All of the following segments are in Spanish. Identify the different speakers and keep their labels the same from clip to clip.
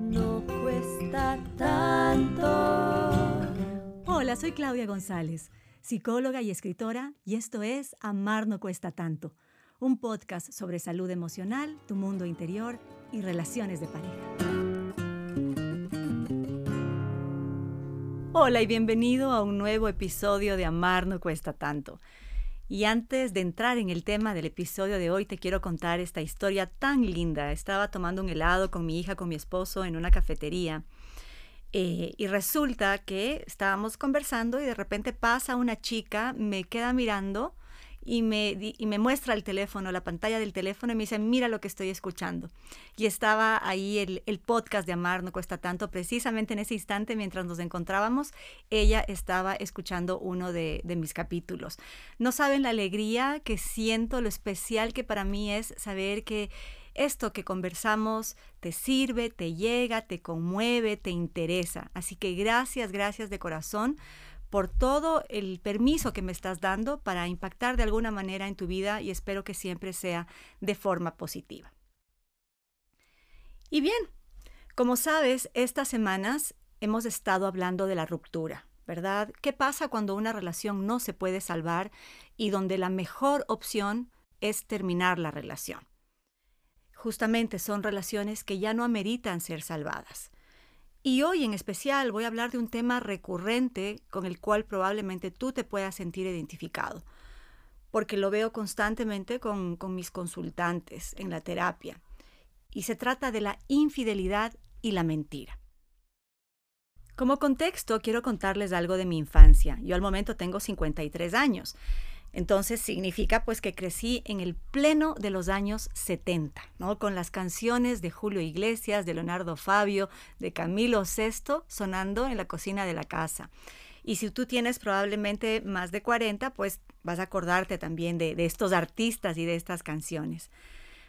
Speaker 1: No cuesta tanto.
Speaker 2: Hola, soy Claudia González, psicóloga y escritora, y esto es Amar no cuesta tanto, un podcast sobre salud emocional, tu mundo interior y relaciones de pareja. Hola y bienvenido a un nuevo episodio de Amar no cuesta tanto. Y antes de entrar en el tema del episodio de hoy, te quiero contar esta historia tan linda. Estaba tomando un helado con mi hija, con mi esposo en una cafetería. Eh, y resulta que estábamos conversando y de repente pasa una chica, me queda mirando y me, y me muestra el teléfono, la pantalla del teléfono y me dice, mira lo que estoy escuchando. Y estaba ahí el, el, podcast de Amar no cuesta tanto, precisamente en ese instante mientras nos encontrábamos, ella estaba escuchando uno de, de mis capítulos. No saben la alegría que siento, lo especial que para mí es saber que esto que conversamos te sirve, te llega, te conmueve, te interesa. Así que gracias, gracias de corazón por todo el permiso que me estás dando para impactar de alguna manera en tu vida y espero que siempre sea de forma positiva. Y bien, como sabes, estas semanas hemos estado hablando de la ruptura, ¿verdad? ¿Qué pasa cuando una relación no se puede salvar y donde la mejor opción es terminar la relación? Justamente son relaciones que ya no ameritan ser salvadas. Y hoy en especial voy a hablar de un tema recurrente con el cual probablemente tú te puedas sentir identificado, porque lo veo constantemente con, mis consultantes en la terapia. Y se trata de la infidelidad y la mentira. Como contexto, quiero contarles algo de mi infancia. Yo al momento tengo 53 años. Entonces significa pues que crecí en el pleno de los años 70, ¿no? Con las canciones de Julio Iglesias, de Leonardo Fabio, de Camilo VI sonando en la cocina de la casa. Y si tú tienes probablemente más de 40, pues vas a acordarte también de, de estos artistas y de estas canciones.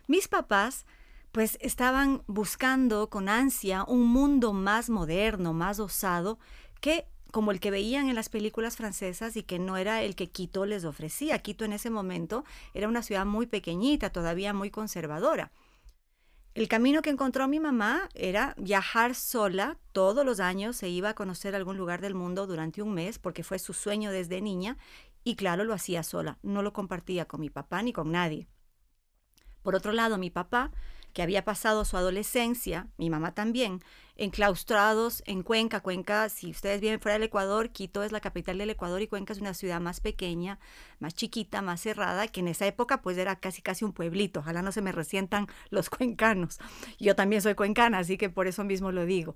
Speaker 2: Mis papás pues estaban buscando con ansia un mundo más moderno, más osado, que como el que veían en las películas francesas y que no era el que Quito les ofrecía. Quito en ese momento era una ciudad muy pequeñita, todavía muy conservadora. El camino que encontró mi mamá era viajar sola todos los años, se iba a conocer algún lugar del mundo durante un mes porque fue su sueño desde niña y claro, lo hacía sola, no lo compartía con mi papá ni con nadie. Por otro lado, mi papá que había pasado su adolescencia, mi mamá también, enclaustrados en Cuenca. Cuenca, si ustedes viven fuera del Ecuador, Quito es la capital del Ecuador y Cuenca es una ciudad más pequeña, más chiquita, más cerrada, que en esa época pues era casi casi un pueblito. Ojalá no se me resientan los cuencanos. Yo también soy cuencana, así que por eso mismo lo digo,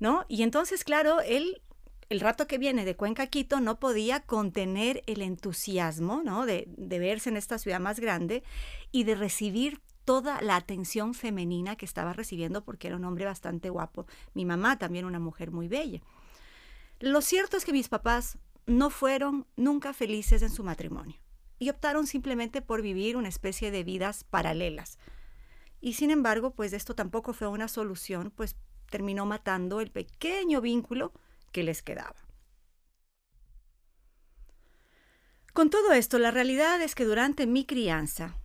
Speaker 2: ¿no? Y entonces, claro, él el rato que viene de Cuenca Quito no podía contener el entusiasmo ¿no? de, de, verse en esta ciudad más grande y de recibir toda la atención femenina que estaba recibiendo porque era un hombre bastante guapo. Mi mamá también una mujer muy bella. Lo cierto es que mis papás no fueron nunca felices en su matrimonio y optaron simplemente por vivir una especie de vidas paralelas. Y sin embargo, pues esto tampoco fue una solución, pues terminó matando el pequeño vínculo que les quedaba. Con todo esto, la realidad es que durante mi crianza,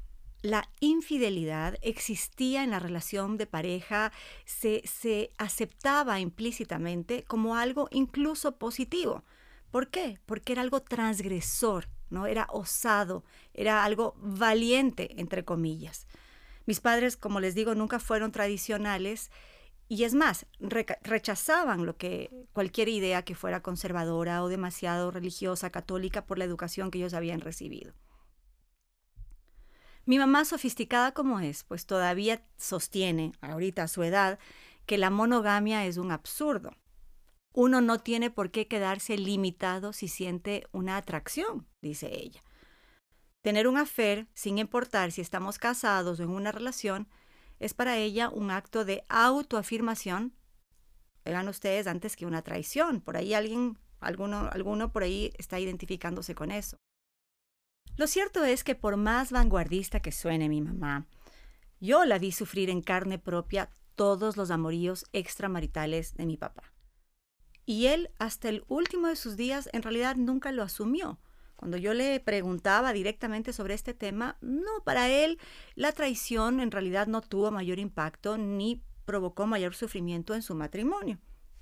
Speaker 2: la infidelidad existía en la relación de pareja, se, se, aceptaba implícitamente como algo incluso positivo. ¿Por qué? Porque era algo transgresor, ¿no? Era osado, era algo valiente, entre comillas. Mis padres, como les digo, nunca fueron tradicionales y es más, re rechazaban lo que cualquier idea que fuera conservadora o demasiado religiosa, católica por la educación que ellos habían recibido. Mi mamá, sofisticada como es, pues todavía sostiene, ahorita a su edad, que la monogamia es un absurdo. Uno no tiene por qué quedarse limitado si siente una atracción, dice ella. Tener un affair, sin importar si estamos casados o en una relación, es para ella un acto de autoafirmación, vean ustedes, antes que una traición. Por ahí alguien, alguno, alguno por ahí está identificándose con eso. Lo cierto es que por más vanguardista que suene mi mamá, yo la vi sufrir en carne propia todos los amoríos extramaritales de mi papá. Y él, hasta el último de sus días, en realidad nunca lo asumió. Cuando yo le preguntaba directamente sobre este tema, no, para él la traición en realidad no tuvo mayor impacto ni provocó mayor sufrimiento en su matrimonio.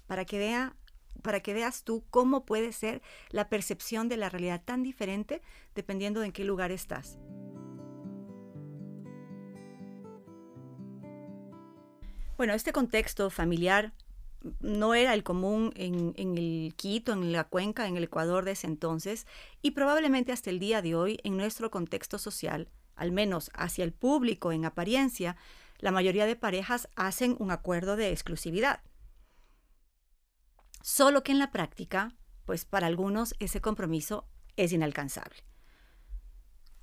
Speaker 2: Para que, vea, para que veas tú cómo puede ser la percepción de la realidad tan diferente dependiendo de en qué lugar estás. Bueno, este contexto familiar no era el común en, el Quito, en la cuenca, en el Ecuador de ese entonces, y probablemente hasta el día de hoy en nuestro contexto social, al menos hacia el público en apariencia, la mayoría de parejas hacen un acuerdo de exclusividad. Solo que en la práctica, pues para algunos ese compromiso es inalcanzable.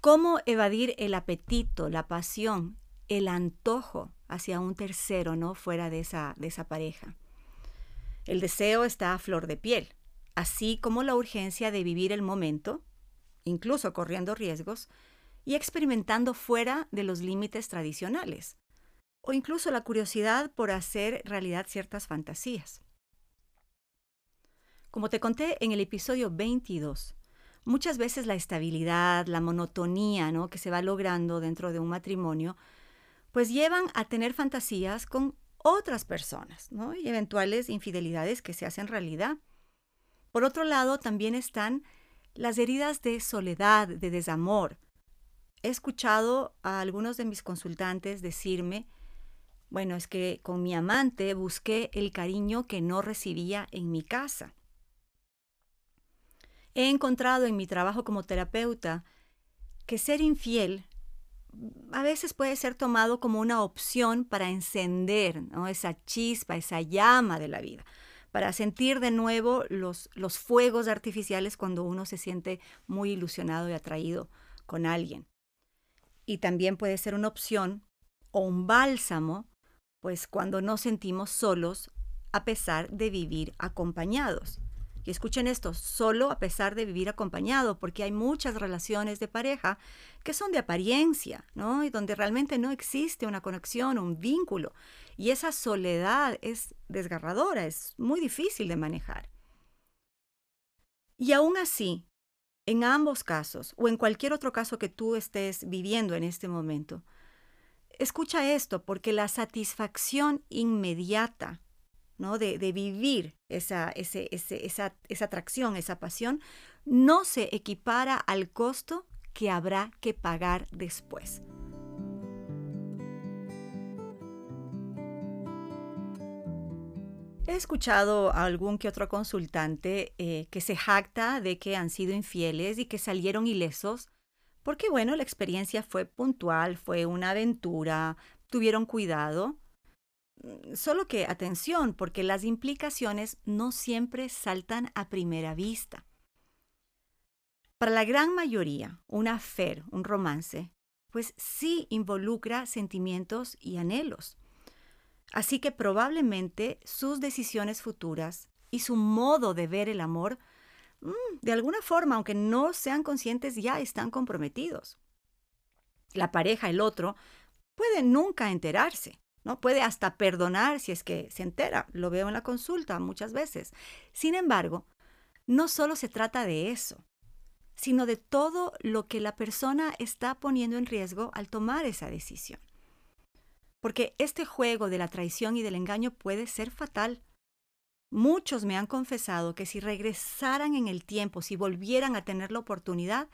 Speaker 2: ¿Cómo evadir el apetito, la pasión, el antojo hacia un tercero, ¿no? Fuera de esa, de esa pareja. El deseo está a flor de piel, así como la urgencia de vivir el momento, incluso corriendo riesgos, y experimentando fuera de los límites tradicionales, o incluso la curiosidad por hacer realidad ciertas fantasías. Como te conté en el episodio 22, muchas veces la estabilidad, la monotonía ¿no? que se va logrando dentro de un matrimonio, pues llevan a tener fantasías con otras personas, ¿no? Y eventuales infidelidades que se hacen realidad. Por otro lado, también están las heridas de soledad, de desamor. He escuchado a algunos de mis consultantes decirme, bueno, es que con mi amante busqué el cariño que no recibía en mi casa. He encontrado en mi trabajo como terapeuta que ser infiel a veces puede ser tomado como una opción para encender esa chispa, esa llama de la vida, para sentir de nuevo los, los fuegos artificiales cuando uno se siente muy ilusionado y atraído con alguien. Y también puede ser una opción o un bálsamo, pues cuando nos sentimos solos a pesar de vivir acompañados. Y escuchen esto, solo a pesar de vivir acompañado, porque hay muchas relaciones de pareja que son de apariencia, ¿no? Y donde realmente no existe una conexión, un vínculo. Y esa soledad es desgarradora, es muy difícil de manejar. Y aún así, en ambos casos, o en cualquier otro caso que tú estés viviendo en este momento, escucha esto, porque la satisfacción inmediata ¿no? de, vivir esa, esa, esa atracción, esa pasión, no se equipara al costo que habrá que pagar después. He escuchado a algún que otro consultante eh, que se jacta de que han sido infieles y que salieron ilesos, porque bueno, la experiencia fue puntual, fue una aventura, tuvieron cuidado, solo que atención, porque las implicaciones no siempre saltan a primera vista. Para la gran mayoría, un affair, un romance, pues sí involucra sentimientos y anhelos. Así que probablemente sus decisiones futuras y su modo de ver el amor, mm, de alguna forma, aunque no sean conscientes, ya están comprometidos. La pareja, el otro, puede nunca enterarse. ¿No? Puede hasta perdonar si es que se entera, lo veo en la consulta muchas veces. Sin embargo, no solo se trata de eso, sino de todo lo que la persona está poniendo en riesgo al tomar esa decisión. Porque este juego de la traición y del engaño puede ser fatal. Muchos me han confesado que si regresaran en el tiempo, si volvieran a tener la oportunidad,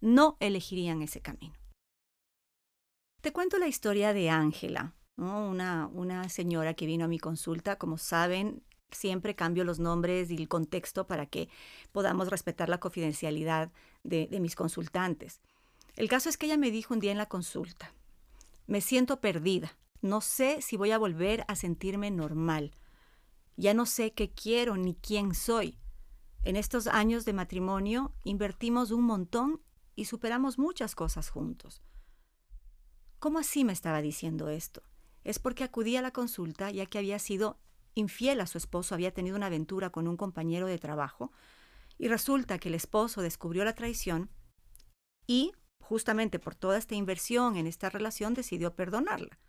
Speaker 2: no elegirían ese camino. Te cuento la historia de Ángela, una, una señora que vino a mi consulta, como saben, siempre cambio los nombres y el contexto para que podamos respetar la confidencialidad de, de, mis consultantes. El caso es que ella me dijo un día en la consulta, me siento perdida, no sé si voy a volver a sentirme normal, ya no sé qué quiero ni quién soy. En estos años de matrimonio invertimos un montón y superamos muchas cosas juntos. ¿Cómo así me estaba diciendo esto? Es porque acudía a la consulta ya que había sido infiel a su esposo, había tenido una aventura con un compañero de trabajo y resulta que el esposo descubrió la traición y, justamente por toda esta inversión en esta relación, decidió perdonarla.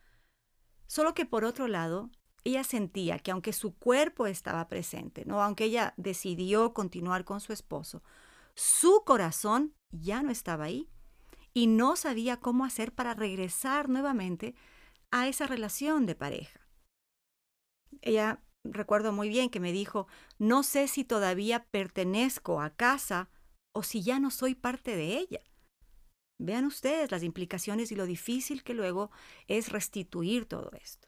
Speaker 2: Solo que por otro lado, ella sentía que aunque su cuerpo estaba presente, ¿no? aunque ella decidió continuar con su esposo, su corazón ya no estaba ahí y no sabía cómo hacer para regresar nuevamente a esa relación de pareja. Ella recuerdo muy bien que me dijo, no sé si todavía pertenezco a casa o si ya no soy parte de ella. Vean ustedes las implicaciones y lo difícil que luego es restituir todo esto.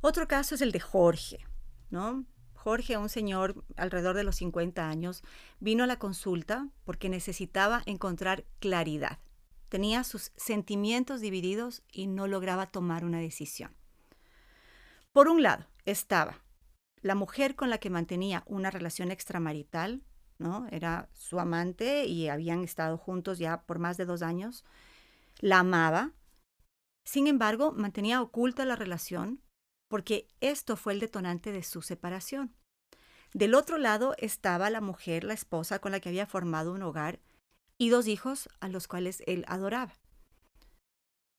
Speaker 2: Otro caso es el de Jorge, ¿no? Jorge, un señor alrededor de los 50 años, vino a la consulta porque necesitaba encontrar claridad. Tenía sus sentimientos divididos y no lograba tomar una decisión. Por un lado, estaba la mujer con la que mantenía una relación extramarital, ¿no? Era su amante y habían estado juntos ya por más de dos años. La amaba. Sin embargo, mantenía oculta la relación porque esto fue el detonante de su separación. Del otro lado estaba la mujer, la esposa con la que había formado un hogar y dos hijos a los cuales él adoraba.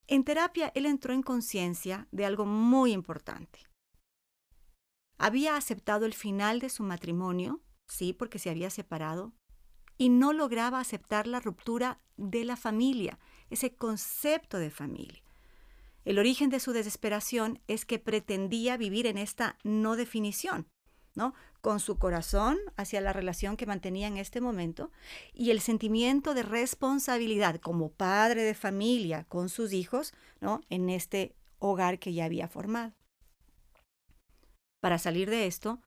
Speaker 2: En terapia, él entró en conciencia de algo muy importante. Había aceptado el final de su matrimonio, sí, porque se había separado, y no lograba aceptar la ruptura de la familia, ese concepto de familia. El origen de su desesperación es que pretendía vivir en esta no definición, ¿no? Con su corazón hacia la relación que mantenía en este momento y el sentimiento de responsabilidad como padre de familia con sus hijos, ¿no? En este hogar que ya había formado. Para salir de esto,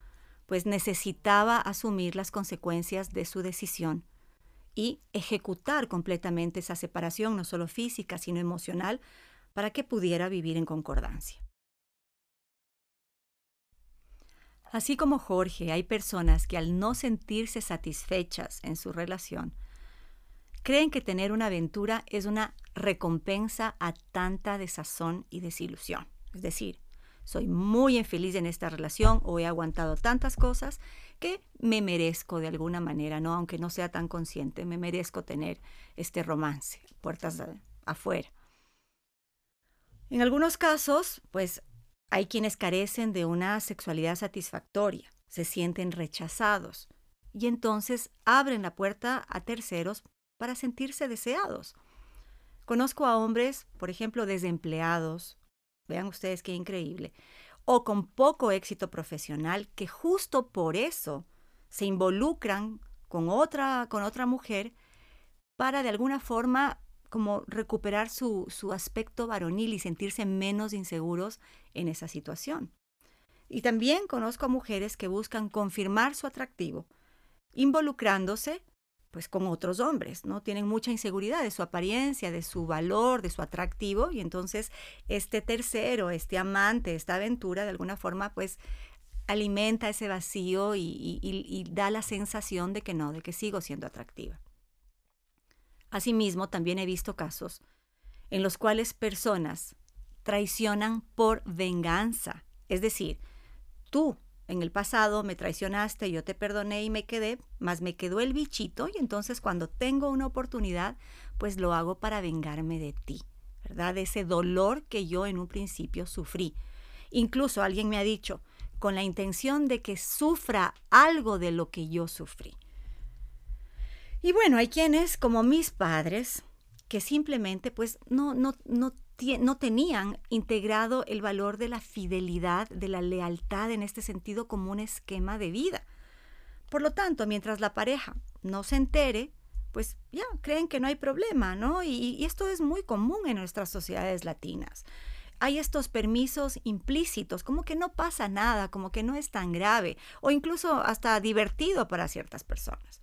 Speaker 2: pues necesitaba asumir las consecuencias de su decisión y ejecutar completamente esa separación, no solo física, sino emocional, para que pudiera vivir en concordancia. Así como Jorge, hay personas que al no sentirse satisfechas en su relación, creen que tener una aventura es una recompensa a tanta desazón y desilusión. Es decir, soy muy infeliz en esta relación o he aguantado tantas cosas que me merezco de alguna manera, ¿no? Aunque no sea tan consciente, me merezco tener este romance, puertas afuera. En algunos casos, pues hay quienes carecen de una sexualidad satisfactoria, se sienten rechazados y entonces abren la puerta a terceros para sentirse deseados. Conozco a hombres, por ejemplo, desempleados Vean ustedes qué increíble. O con poco éxito profesional que justo por eso se involucran con otra, con otra mujer para de alguna forma como recuperar su, su aspecto varonil y sentirse menos inseguros en esa situación. Y también conozco a mujeres que buscan confirmar su atractivo, involucrándose pues con otros hombres, ¿no? Tienen mucha inseguridad de su apariencia, de su valor, de su atractivo y entonces este tercero, este amante, esta aventura de alguna forma pues alimenta ese vacío y, y da la sensación de que no, de que sigo siendo atractiva. Asimismo, también he visto casos en los cuales personas traicionan por venganza, es decir, tú en el pasado me traicionaste, yo te perdoné y me quedé, mas me quedó el bichito y entonces cuando tengo una oportunidad, pues lo hago para vengarme de ti, ¿verdad? De ese dolor que yo en un principio sufrí. Incluso alguien me ha dicho, con la intención de que sufra algo de lo que yo sufrí. Y bueno, hay quienes, como mis padres, que simplemente pues no, no, no no tenían integrado el valor de la fidelidad, de la lealtad en este sentido como un esquema de vida. Por lo tanto, mientras la pareja no se entere, pues ya creen que no hay problema, ¿no? Y, y esto es muy común en nuestras sociedades latinas. Hay estos permisos implícitos, como que no pasa nada, como que no es tan grave, o incluso hasta divertido para ciertas personas.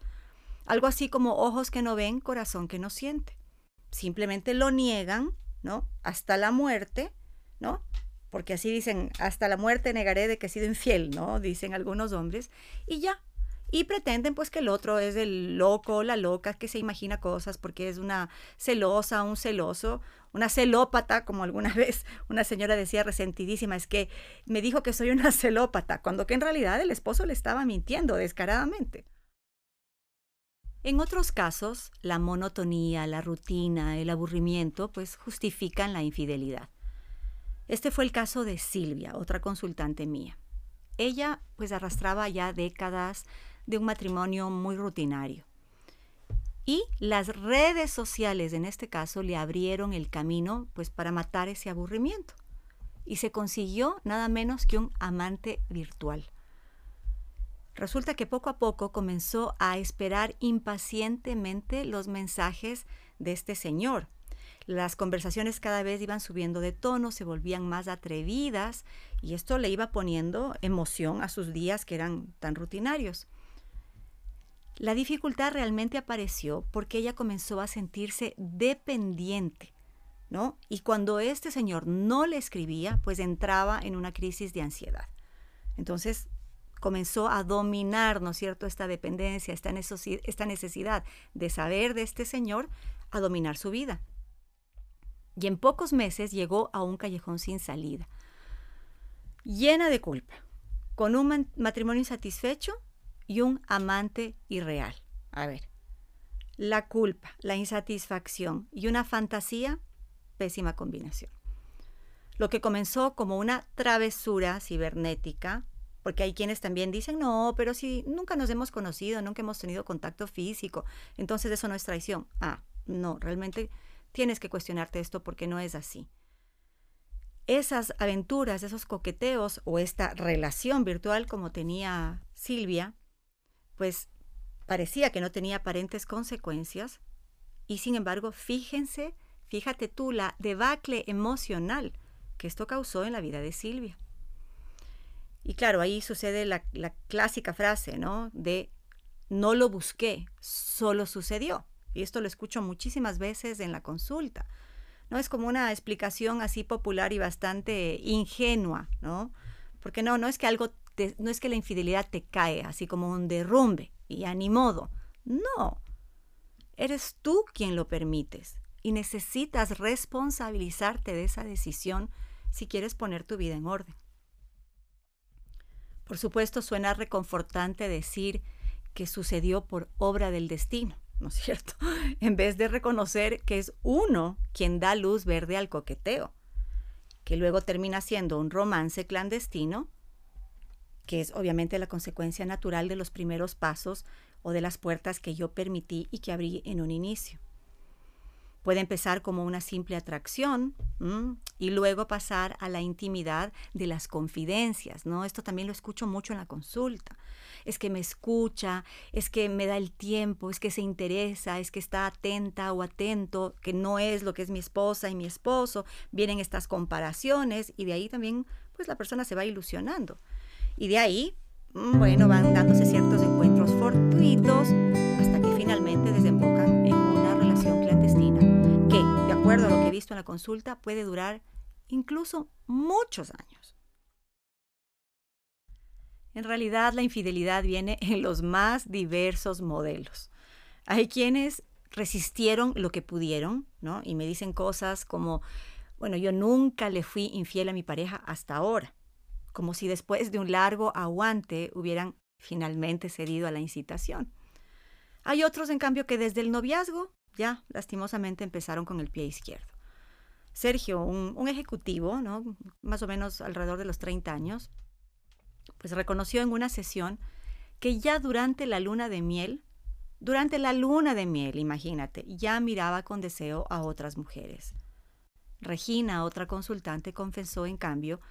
Speaker 2: Algo así como ojos que no ven, corazón que no siente. Simplemente lo niegan ¿no? Hasta la muerte, ¿no? Porque así dicen, hasta la muerte negaré de que he sido infiel, ¿no? Dicen algunos hombres, y ya. Y pretenden pues que el otro es el loco, la loca, que se imagina cosas porque es una celosa, un celoso, una celópata, como alguna vez una señora decía resentidísima, es que me dijo que soy una celópata, cuando que en realidad el esposo le estaba mintiendo descaradamente. En otros casos, la monotonía, la rutina, el aburrimiento, pues justifican la infidelidad. Este fue el caso de Silvia, otra consultante mía. Ella pues arrastraba ya décadas de un matrimonio muy rutinario. Y las redes sociales, en este caso, le abrieron el camino pues para matar ese aburrimiento. Y se consiguió nada menos que un amante virtual. Resulta que poco a poco comenzó a esperar impacientemente los mensajes de este señor. Las conversaciones cada vez iban subiendo de tono, se volvían más atrevidas y esto le iba poniendo emoción a sus días que eran tan rutinarios. La dificultad realmente apareció porque ella comenzó a sentirse dependiente, ¿no? Y cuando este señor no le escribía, pues entraba en una crisis de ansiedad. Entonces comenzó a dominar, ¿no es cierto?, esta dependencia, esta necesidad de saber de este señor, a dominar su vida. Y en pocos meses llegó a un callejón sin salida, llena de culpa, con un matrimonio insatisfecho y un amante irreal. A ver, la culpa, la insatisfacción y una fantasía, pésima combinación. Lo que comenzó como una travesura cibernética, porque hay quienes también dicen, no, pero si nunca nos hemos conocido, nunca hemos tenido contacto físico, entonces eso no es traición. Ah, no, realmente tienes que cuestionarte esto porque no es así. Esas aventuras, esos coqueteos o esta relación virtual como tenía Silvia, pues parecía que no tenía aparentes consecuencias y sin embargo, fíjense, fíjate tú la debacle emocional que esto causó en la vida de Silvia. Y claro, ahí sucede la, la clásica frase, ¿no? De no lo busqué, solo sucedió. Y esto lo escucho muchísimas veces en la consulta. ¿no? Es como una explicación así popular y bastante ingenua, ¿no? Porque no, no es que algo no es que la infidelidad te cae así como un derrumbe y a ni modo. No. Eres tú quien lo permites y necesitas responsabilizarte de esa decisión si quieres poner tu vida en orden. Por supuesto, suena reconfortante decir que sucedió por obra del destino, ¿no es cierto? En vez de reconocer que es uno quien da luz verde al coqueteo, que luego termina siendo un romance clandestino que es obviamente la consecuencia natural de los primeros pasos o de las puertas que yo permití y que abrí en un inicio. Puede empezar como una simple atracción y luego pasar a la intimidad de las confidencias, ¿no? Esto también lo escucho mucho en la consulta. Es que me escucha, es que me da el tiempo, es que se interesa, es que está atenta o atento, que no es lo que es mi esposa y mi esposo. Vienen estas comparaciones y de ahí también pues la persona se va ilusionando. Y de ahí, bueno, van dándose ciertos encuentros fortuitos hasta que finalmente desembocan en de acuerdo a lo que he visto en la consulta, puede durar incluso muchos años. En realidad, la infidelidad viene en los más diversos modelos. Hay quienes resistieron lo que pudieron, ¿no? Y me dicen cosas como, bueno, yo nunca le fui infiel a mi pareja hasta ahora como si después de un largo aguante hubieran finalmente cedido a la incitación. Hay otros, en cambio, que desde el noviazgo ya lastimosamente empezaron con el pie izquierdo. Sergio, un, ejecutivo, ¿no? más o menos alrededor de los 30 años, pues reconoció en una sesión que ya durante la luna de miel, durante la luna de miel, imagínate, ya miraba con deseo a otras mujeres. Regina, otra consultante, confesó, en cambio,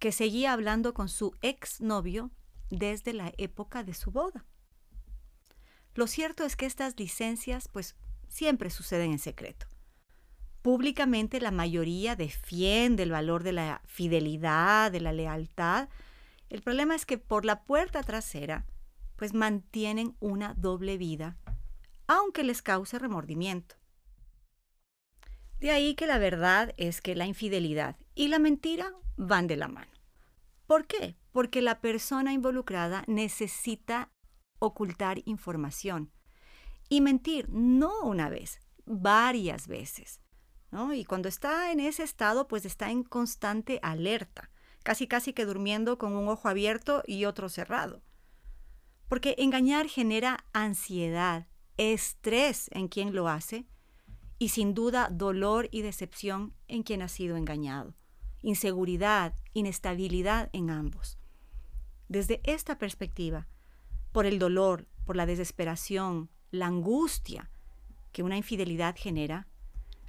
Speaker 2: que seguía hablando con su exnovio desde la época de su boda. Lo cierto es que estas licencias pues siempre suceden en secreto. Públicamente la mayoría defiende el valor de la fidelidad, de la lealtad. El problema es que por la puerta trasera pues mantienen una doble vida, aunque les cause remordimiento. De ahí que la verdad es que la infidelidad y la mentira van de la mano. ¿Por qué? Porque la persona involucrada necesita ocultar información y mentir no una vez, varias veces. Y cuando está en ese estado, pues está en constante alerta, casi casi que durmiendo con un ojo abierto y otro cerrado. Porque engañar genera ansiedad, estrés en quien lo hace y sin duda dolor y decepción en quien ha sido engañado, inseguridad, inestabilidad en ambos. Desde esta perspectiva, por el dolor, por la desesperación, la angustia que una infidelidad genera,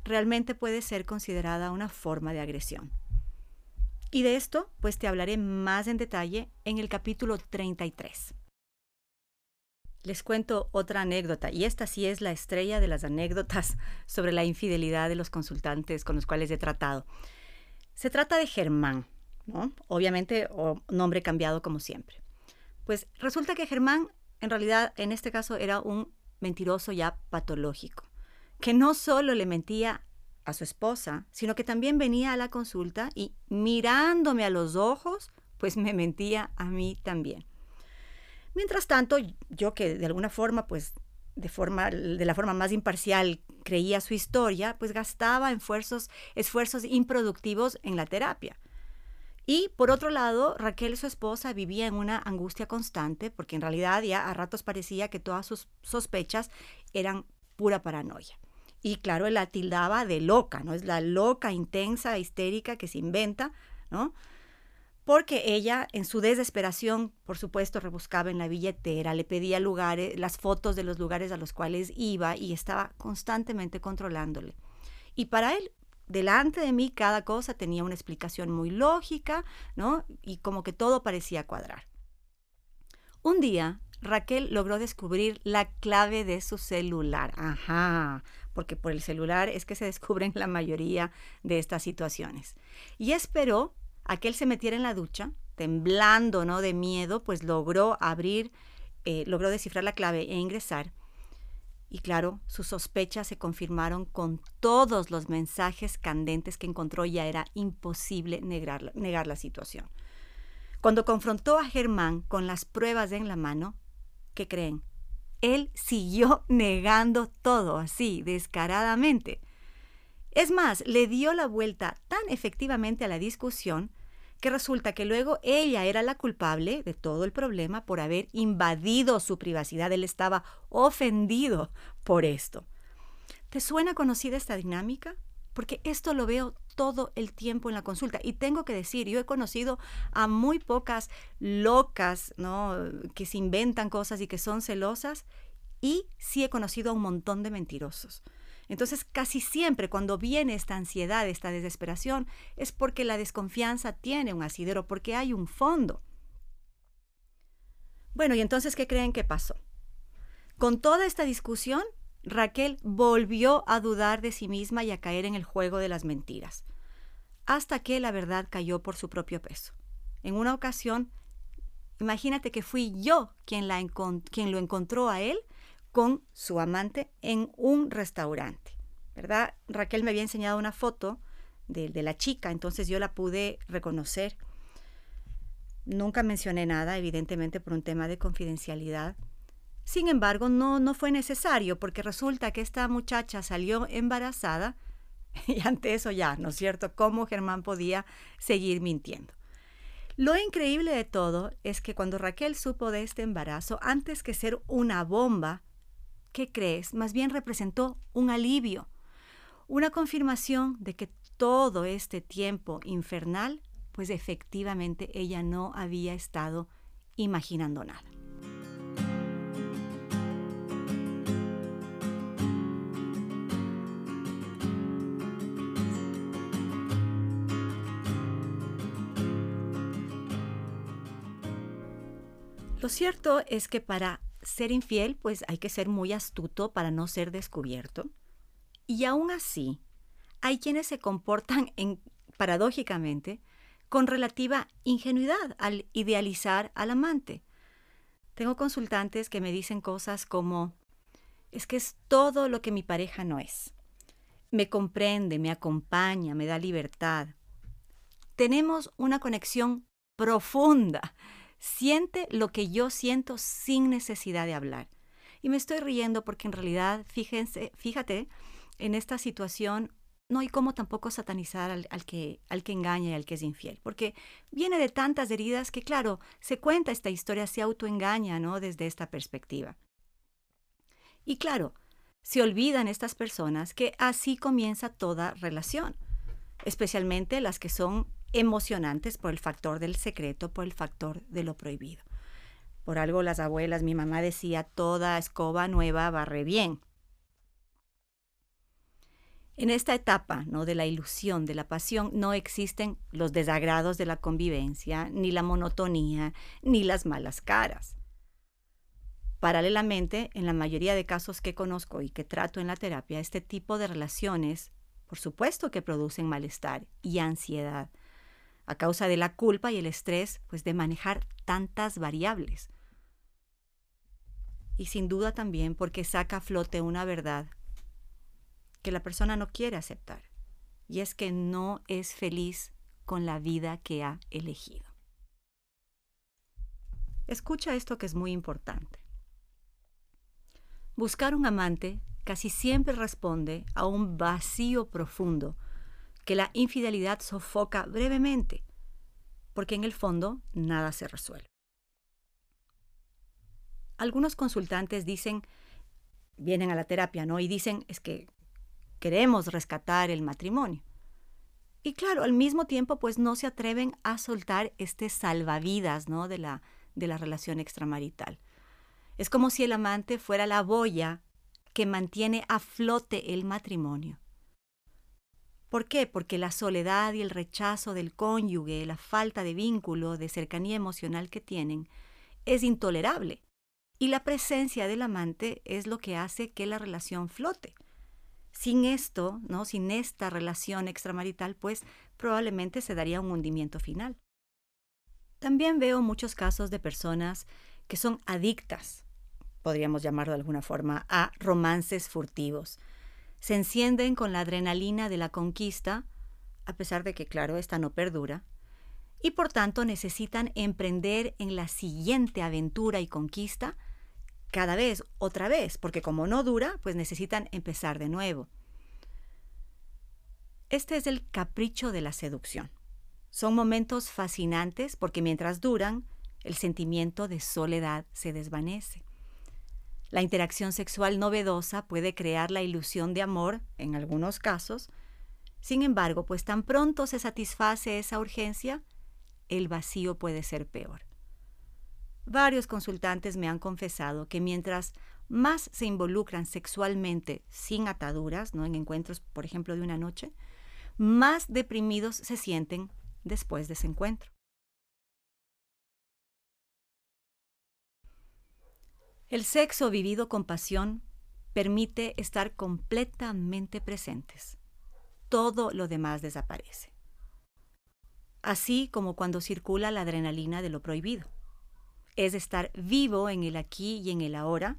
Speaker 2: realmente puede ser considerada una forma de agresión. Y de esto, pues te hablaré más en detalle en el capítulo 33. Les cuento otra anécdota, y esta sí es la estrella de las anécdotas sobre la infidelidad de los consultantes con los cuales he tratado. Se trata de Germán, ¿no? Obviamente, o nombre cambiado como siempre. Pues resulta que Germán, en realidad, en este caso, era un mentiroso ya patológico, que no solo le mentía a su esposa, sino que también venía a la consulta y mirándome a los ojos, pues me mentía a mí también. Mientras tanto, yo que de alguna forma, pues de, forma, de la forma más imparcial creía su historia, pues gastaba esfuerzos, esfuerzos improductivos en la terapia. Y por otro lado, Raquel, su esposa, vivía en una angustia constante, porque en realidad ya a ratos parecía que todas sus sospechas eran pura paranoia. Y claro, él la tildaba de loca, ¿no? Es la loca, intensa, histérica que se inventa, ¿no? Porque ella, en su desesperación, por supuesto, rebuscaba en la billetera, le pedía lugares, las fotos de los lugares a los cuales iba y estaba constantemente controlándole. Y para él, delante de mí, cada cosa tenía una explicación muy lógica, ¿no? Y como que todo parecía cuadrar. Un día, Raquel logró descubrir la clave de su celular. Ajá, porque por el celular es que se descubren la mayoría de estas situaciones. Y esperó a que él se metiera en la ducha, temblando, ¿no? De miedo, pues logró abrir, eh, logró descifrar la clave e ingresar. Y claro, sus sospechas se confirmaron con todos los mensajes candentes que encontró, ya era imposible negar, negar la situación. Cuando confrontó a Germán con las pruebas en la mano, ¿qué creen? él siguió negando todo así, descaradamente. Es más, le dio la vuelta tan efectivamente a la discusión que resulta que luego ella era la culpable de todo el problema por haber invadido su privacidad. Él estaba ofendido por esto. ¿Te suena conocida esta dinámica? Porque esto lo veo todo el tiempo en la consulta. Y tengo que decir, yo he conocido a muy pocas locas, ¿no? Que se inventan cosas y que son celosas. Y sí he conocido a un montón de mentirosos. Entonces, casi siempre cuando viene esta ansiedad, esta desesperación, es porque la desconfianza tiene un asidero, porque hay un fondo. Bueno, y entonces, ¿qué creen que pasó? Con toda esta discusión, Raquel volvió a dudar de sí misma y a caer en el juego de las mentiras, hasta que la verdad cayó por su propio peso. En una ocasión, imagínate que fui yo quien, la quien lo encontró a él con su amante en un restaurante, ¿verdad? Raquel me había enseñado una foto de, la chica, entonces yo la pude reconocer. Nunca mencioné nada, evidentemente por un tema de confidencialidad, sin embargo, no, no fue necesario porque resulta que esta muchacha salió embarazada y ante eso ya, ¿no es cierto?, cómo Germán podía seguir mintiendo. Lo increíble de todo es que cuando Raquel supo de este embarazo, antes que ser una bomba, ¿qué crees? Más bien representó un alivio, una confirmación de que todo este tiempo infernal, pues efectivamente ella no había estado imaginando nada. Lo cierto es que para ser infiel, pues hay que ser muy astuto para no ser descubierto. Y aún así, hay quienes se comportan en, paradójicamente con relativa ingenuidad al idealizar al amante. Tengo consultantes que me dicen cosas como, es que es todo lo que mi pareja no es. Me comprende, me acompaña, me da libertad. Tenemos una conexión profunda siente lo que yo siento sin necesidad de hablar. Y me estoy riendo porque en realidad, fíjense, fíjate, en esta situación no hay como tampoco satanizar al, que, al que engaña y al que es infiel, porque viene de tantas heridas que, claro, se cuenta esta historia, se autoengaña, ¿no? Desde esta perspectiva. Y claro, se olvidan estas personas que así comienza toda relación, especialmente las que son emocionantes por el factor del secreto, por el factor de lo prohibido. Por algo las abuelas, mi mamá decía, toda escoba nueva barre bien. En esta etapa ¿no? de la ilusión, de la pasión, no existen los desagrados de la convivencia, ni la monotonía, ni las malas caras. Paralelamente, en la mayoría de casos que conozco y que trato en la terapia, este tipo de relaciones, por supuesto que producen malestar y ansiedad, a causa de la culpa y el estrés, pues de manejar tantas variables. Y sin duda también porque saca a flote una verdad que la persona no quiere aceptar, y es que no es feliz con la vida que ha elegido. Escucha esto que es muy importante. Buscar un amante casi siempre responde a un vacío profundo que la infidelidad sofoca brevemente, porque en el fondo nada se resuelve. Algunos consultantes dicen, vienen a la terapia, ¿no? Y dicen, es que queremos rescatar el matrimonio. Y claro, al mismo tiempo, pues no se atreven a soltar este salvavidas, ¿no? De la, de la relación extramarital. Es como si el amante fuera la boya que mantiene a flote el matrimonio. ¿Por qué? Porque la soledad y el rechazo del cónyuge, la falta de vínculo, de cercanía emocional que tienen, es intolerable. Y la presencia del amante es lo que hace que la relación flote. Sin esto, ¿no? Sin esta relación extramarital, pues probablemente se daría un hundimiento final. También veo muchos casos de personas que son adictas, podríamos llamarlo de alguna forma, a romances furtivos. Se encienden con la adrenalina de la conquista, a pesar de que, claro, esta no perdura, y por tanto necesitan emprender en la siguiente aventura y conquista cada vez, otra vez, porque como no dura, pues necesitan empezar de nuevo. Este es el capricho de la seducción. Son momentos fascinantes porque mientras duran, el sentimiento de soledad se desvanece. La interacción sexual novedosa puede crear la ilusión de amor en algunos casos. Sin embargo, pues tan pronto se satisface esa urgencia, el vacío puede ser peor. Varios consultantes me han confesado que mientras más se involucran sexualmente sin ataduras, ¿no? en encuentros, por ejemplo, de una noche, más deprimidos se sienten después de ese encuentro. El sexo vivido con pasión permite estar completamente presentes. Todo lo demás desaparece. Así como cuando circula la adrenalina de lo prohibido es estar vivo en el aquí y en el ahora,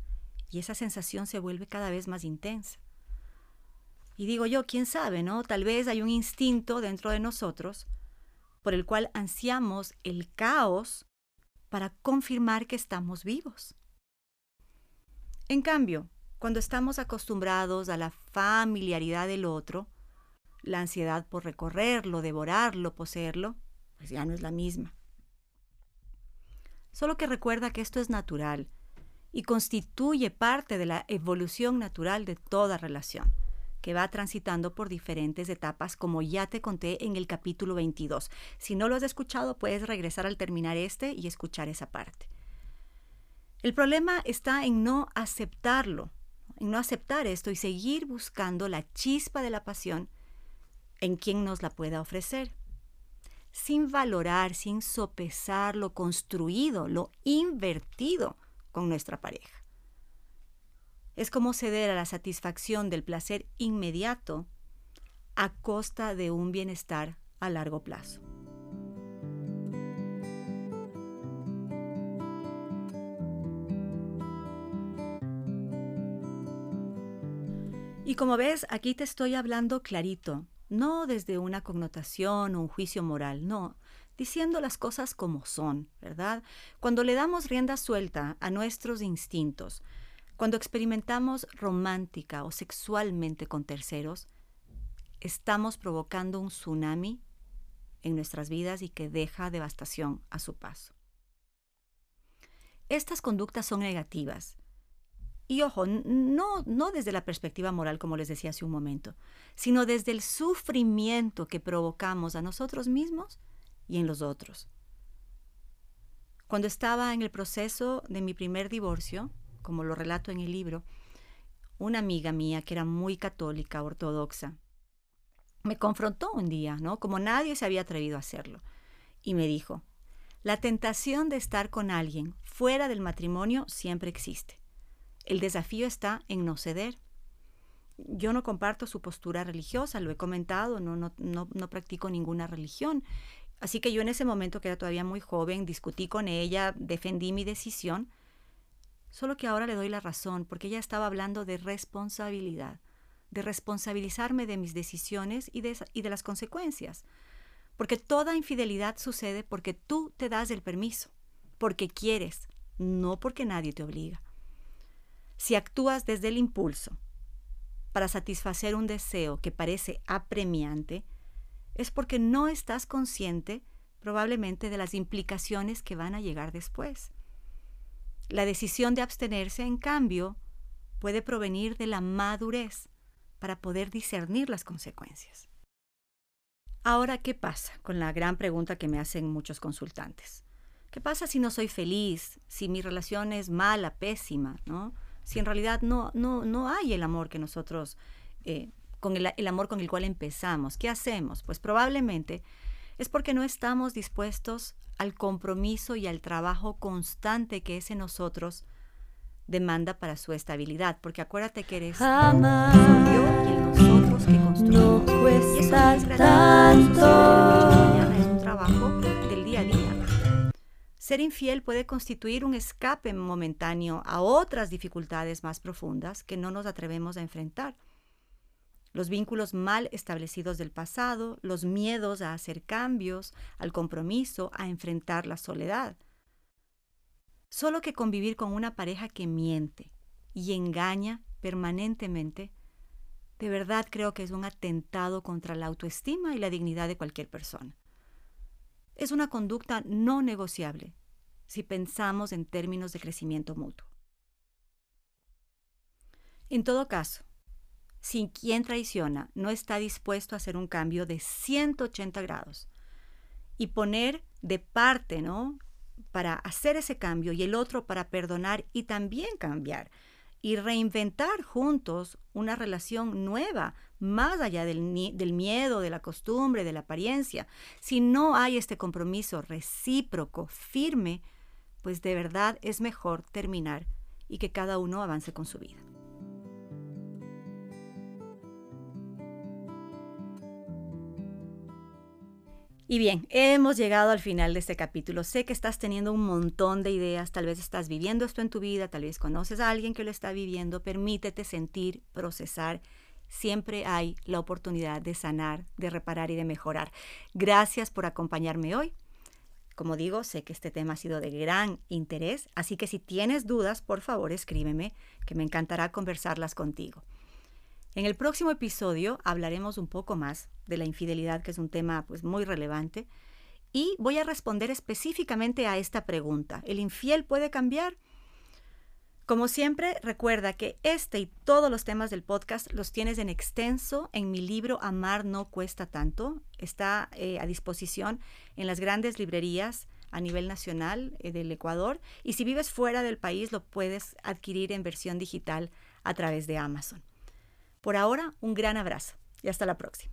Speaker 2: y esa sensación se vuelve cada vez más intensa. Y digo yo, quién sabe, ¿no? Tal vez hay un instinto dentro de nosotros por el cual ansiamos el caos para confirmar que estamos vivos. En cambio, cuando estamos acostumbrados a la familiaridad del otro, la ansiedad por recorrerlo, devorarlo, poseerlo, pues ya no es la misma. Solo que recuerda que esto es natural y constituye parte de la evolución natural de toda relación, que va transitando por diferentes etapas, como ya te conté en el capítulo 22. Si no lo has escuchado, puedes regresar al terminar este y escuchar esa parte. El problema está en no aceptarlo, en no aceptar esto y seguir buscando la chispa de la pasión en quien nos la pueda ofrecer sin valorar, sin sopesar lo construido, lo invertido con nuestra pareja. Es como ceder a la satisfacción del placer inmediato a costa de un bienestar a largo plazo. Y como ves, aquí te estoy hablando clarito, no desde una connotación o un juicio moral, no, diciendo las cosas como son, ¿verdad? Cuando le damos rienda suelta a nuestros instintos, cuando experimentamos romántica o sexualmente con terceros, estamos provocando un tsunami en nuestras vidas y que deja devastación a su paso. Estas conductas son negativas y ojo, no, no desde la perspectiva moral, como les decía hace un momento, sino desde el sufrimiento que provocamos a nosotros mismos y en los otros. Cuando estaba en el proceso de mi primer divorcio, como lo relato en el libro, una amiga mía que era muy católica, ortodoxa, me confrontó un día, ¿no? Como nadie se había atrevido a hacerlo, y me dijo, la tentación de estar con alguien fuera del matrimonio siempre existe. El desafío está en no ceder. Yo no comparto su postura religiosa, lo he comentado, no, no, no, no practico ninguna religión. Así que yo en ese momento, que era todavía muy joven, discutí con ella, defendí mi decisión, solo que ahora le doy la razón, porque ella estaba hablando de responsabilidad, de responsabilizarme de mis decisiones y de, y de las consecuencias. Porque toda infidelidad sucede porque tú te das el permiso, porque quieres, no porque nadie te obliga. Si actúas desde el impulso para satisfacer un deseo que parece apremiante, es porque no estás consciente probablemente de las implicaciones que van a llegar después. La decisión de abstenerse, en cambio, puede provenir de la madurez para poder discernir las consecuencias. Ahora, ¿qué pasa con la gran pregunta que me hacen muchos consultantes? ¿Qué pasa si no soy feliz? Si mi relación es mala, pésima, ¿no? Si en realidad no, no, no hay el amor que nosotros, eh, con el, el amor con el cual empezamos, ¿qué hacemos? Pues probablemente es porque no estamos dispuestos al compromiso y al trabajo constante que ese nosotros demanda para su estabilidad, porque acuérdate que eres
Speaker 1: Jamás
Speaker 2: yo y el nosotros que construimos.
Speaker 1: no
Speaker 2: Y eso
Speaker 1: cuesta
Speaker 2: es
Speaker 1: tanto.
Speaker 2: mañana, es un trabajo Ser infiel puede constituir un escape momentáneo a otras dificultades más profundas que no nos atrevemos a enfrentar. Los vínculos mal establecidos del pasado, los miedos a hacer cambios, al compromiso, a enfrentar la soledad. Solo que convivir con una pareja que miente y engaña permanentemente, de verdad creo que es un atentado contra la autoestima y la dignidad de cualquier persona. Es una conducta no negociable si pensamos en términos de crecimiento mutuo. En todo caso, si quien traiciona no está dispuesto a hacer un cambio de 180 grados y poner de parte, ¿no? Para hacer ese cambio y el otro para perdonar y también cambiar y reinventar juntos una relación nueva, más allá del, del miedo, de la costumbre, de la apariencia. Si no hay este compromiso recíproco, firme, pues de verdad es mejor terminar y que cada uno avance con su vida. Y bien, hemos llegado al final de este capítulo. Sé que estás teniendo un montón de ideas, tal vez estás viviendo esto en tu vida, tal vez conoces a alguien que lo está viviendo. Permítete sentir, procesar. Siempre hay la oportunidad de sanar, de reparar y de mejorar. Gracias por acompañarme hoy. Como digo, sé que este tema ha sido de gran interés, así que si tienes dudas, por favor escríbeme, que me encantará conversarlas contigo. En el próximo episodio hablaremos un poco más de la infidelidad, que es un tema pues, muy relevante, y voy a responder específicamente a esta pregunta. ¿El infiel puede cambiar? Como siempre, recuerda que este y todos los temas del podcast los tienes en extenso en mi libro Amar no cuesta tanto. Está eh, a disposición en las grandes librerías a nivel nacional eh, del Ecuador y si vives fuera del país lo puedes adquirir en versión digital a través de Amazon. Por ahora, un gran abrazo y hasta la próxima.